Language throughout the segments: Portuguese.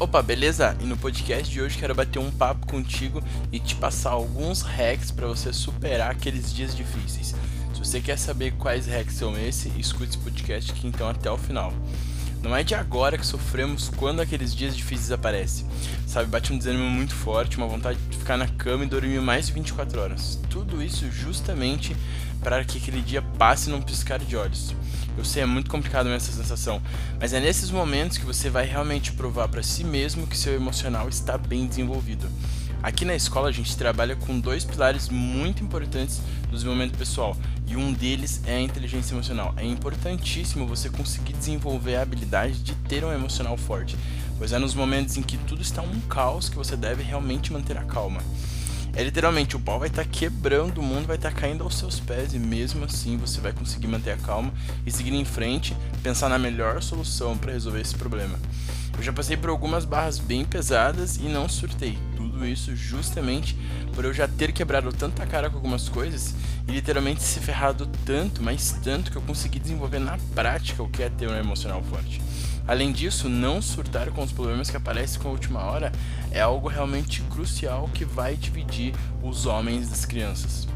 Opa, beleza? E no podcast de hoje quero bater um papo contigo e te passar alguns hacks para você superar aqueles dias difíceis. Se você quer saber quais hacks são esses, escute esse podcast aqui então até o final. Não é de agora que sofremos quando aqueles dias difíceis aparecem. Sabe, bate um desânimo muito forte, uma vontade de ficar na cama e dormir mais de 24 horas. Tudo isso justamente para que aquele dia passe num piscar de olhos. Eu sei, é muito complicado essa sensação, mas é nesses momentos que você vai realmente provar para si mesmo que seu emocional está bem desenvolvido. Aqui na escola a gente trabalha com dois pilares muito importantes do desenvolvimento pessoal, e um deles é a inteligência emocional. É importantíssimo você conseguir desenvolver a habilidade de ter um emocional forte, pois é nos momentos em que tudo está um caos que você deve realmente manter a calma. É literalmente o pau vai estar tá quebrando, o mundo vai estar tá caindo aos seus pés e mesmo assim você vai conseguir manter a calma e seguir em frente, pensar na melhor solução para resolver esse problema. Eu já passei por algumas barras bem pesadas e não surtei. Tudo isso justamente por eu já ter quebrado tanta cara com algumas coisas e literalmente se ferrado tanto, mas tanto que eu consegui desenvolver na prática o que é ter um emocional forte. Além disso, não surtar com os problemas que aparecem com a última hora é algo realmente crucial que vai dividir os homens das crianças.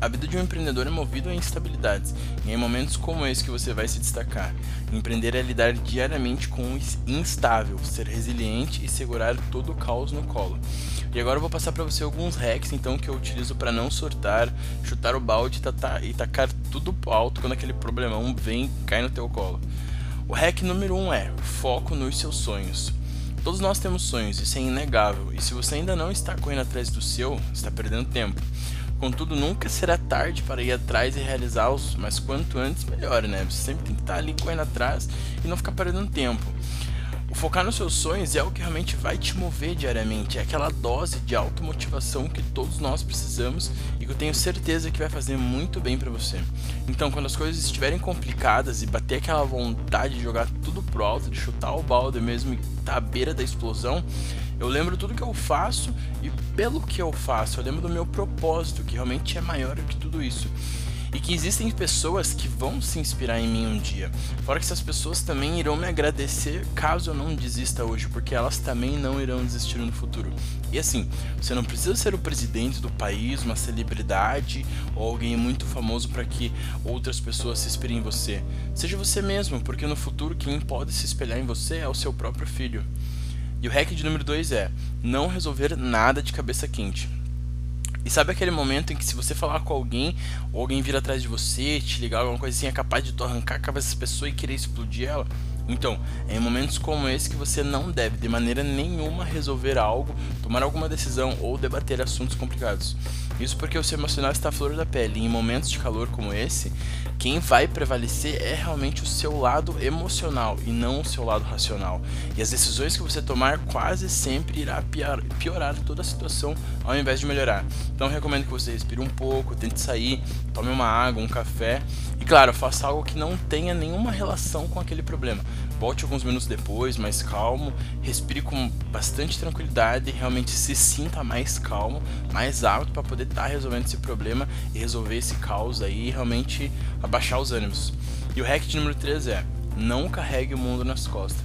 A vida de um empreendedor é movida a instabilidades, e é em momentos como esse que você vai se destacar. Empreender é lidar diariamente com o instável, ser resiliente e segurar todo o caos no colo. E agora eu vou passar para você alguns hacks então que eu utilizo para não surtar, chutar o balde e tacar tudo alto quando aquele problemão vem cai no teu colo. O hack número 1 um é foco nos seus sonhos. Todos nós temos sonhos, isso é inegável, e se você ainda não está correndo atrás do seu, está perdendo tempo. Contudo, nunca será tarde para ir atrás e realizá-los, mas quanto antes melhor, né? Você sempre tem que estar ali correndo atrás e não ficar perdendo tempo. Focar nos seus sonhos é o que realmente vai te mover diariamente, é aquela dose de automotivação que todos nós precisamos e que eu tenho certeza que vai fazer muito bem para você. Então, quando as coisas estiverem complicadas e bater aquela vontade de jogar tudo pro alto, de chutar o balde mesmo e tá à beira da explosão, eu lembro tudo que eu faço e pelo que eu faço, eu lembro do meu propósito, que realmente é maior que tudo isso e que existem pessoas que vão se inspirar em mim um dia. Fora que essas pessoas também irão me agradecer caso eu não desista hoje, porque elas também não irão desistir no futuro. E assim, você não precisa ser o presidente do país, uma celebridade ou alguém muito famoso para que outras pessoas se inspirem em você. Seja você mesmo, porque no futuro quem pode se espelhar em você é o seu próprio filho. E o hack de número 2 é não resolver nada de cabeça quente. E sabe aquele momento em que se você falar com alguém, ou alguém vir atrás de você, te ligar alguma coisa assim, é capaz de tu arrancar a cabeça dessa pessoa e querer explodir ela? Então, é em momentos como esse que você não deve de maneira nenhuma resolver algo, tomar alguma decisão ou debater assuntos complicados. Isso porque o seu emocional está à flor da pele. E em momentos de calor como esse, quem vai prevalecer é realmente o seu lado emocional e não o seu lado racional. E as decisões que você tomar quase sempre irá piorar toda a situação ao invés de melhorar. Então recomendo que você respire um pouco, tente sair, tome uma água, um café e claro, faça algo que não tenha nenhuma relação com aquele problema. Volte alguns minutos depois, mais calmo, respire com bastante tranquilidade realmente se sinta mais calmo, mais alto para poder estar tá resolvendo esse problema e resolver esse caos aí e realmente abaixar os ânimos. E o hack de número 3 é: não carregue o mundo nas costas.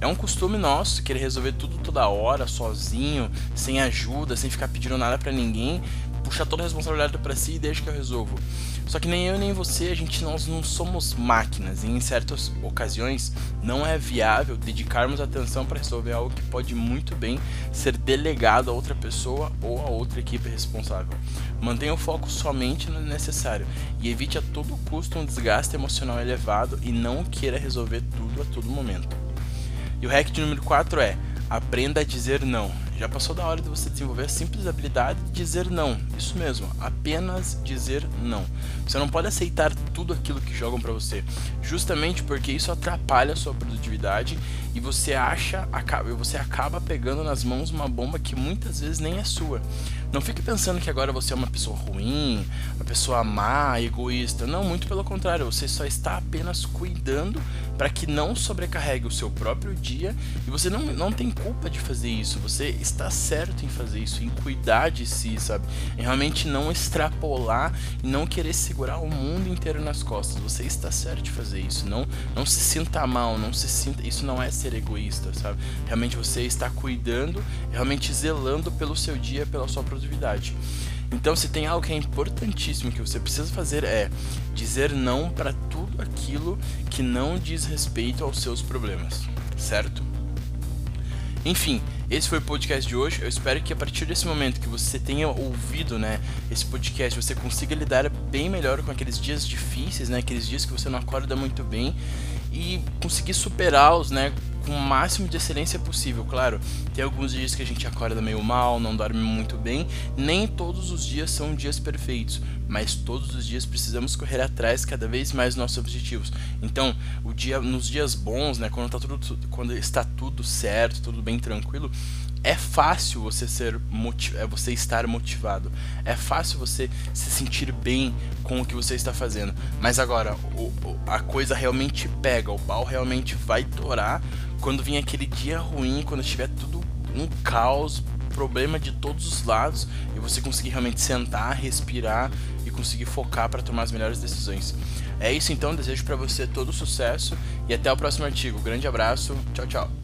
É um costume nosso querer resolver tudo toda hora, sozinho, sem ajuda, sem ficar pedindo nada para ninguém, puxar toda a responsabilidade para si e deixa que eu resolvo. Só que nem eu nem você, a gente nós não somos máquinas e em certas ocasiões não é viável dedicarmos atenção para resolver algo que pode muito bem ser delegado a outra pessoa ou a outra equipe responsável. Mantenha o foco somente no necessário e evite a todo custo um desgaste emocional elevado e não queira resolver tudo a todo momento. E o hack de número 4 é aprenda a dizer não. Já passou da hora de você desenvolver a simples habilidade de dizer não. Isso mesmo, apenas dizer não. Você não pode aceitar tudo aquilo que jogam para você, justamente porque isso atrapalha a sua produtividade e você acha, acaba, você acaba pegando nas mãos uma bomba que muitas vezes nem é sua. Não fique pensando que agora você é uma pessoa ruim, uma pessoa má, egoísta. Não, muito pelo contrário, você só está apenas cuidando para que não sobrecarregue o seu próprio dia e você não, não tem culpa de fazer isso. Você está certo em fazer isso, em cuidar de si, sabe? Em realmente não extrapolar e não querer segurar o mundo inteiro nas costas. Você está certo de fazer isso. Não, não se sinta mal, não se sinta. Isso não é ser egoísta, sabe? Realmente você está cuidando, realmente zelando pelo seu dia, pela sua produtividade. Então, se tem algo que é importantíssimo que você precisa fazer é dizer não para tudo aquilo que não diz respeito aos seus problemas, certo? Enfim, esse foi o podcast de hoje. Eu espero que a partir desse momento que você tenha ouvido, né, esse podcast, você consiga lidar bem melhor com aqueles dias difíceis, né, aqueles dias que você não acorda muito bem e conseguir superá-los, né, com o máximo de excelência possível. Claro, tem alguns dias que a gente acorda meio mal, não dorme muito bem, nem todos os dias são dias perfeitos, mas todos os dias precisamos correr atrás cada vez mais dos nossos objetivos. Então, o dia, nos dias bons, né, quando, tá tudo, quando está tudo certo, tudo bem tranquilo, é fácil você ser é você estar motivado. É fácil você se sentir bem com o que você está fazendo. Mas agora, o, a coisa realmente pega, o pau realmente vai torar quando vir aquele dia ruim, quando estiver tudo um caos, problema de todos os lados e você conseguir realmente sentar, respirar e conseguir focar para tomar as melhores decisões. É isso então, desejo para você todo sucesso e até o próximo artigo. Grande abraço, tchau, tchau.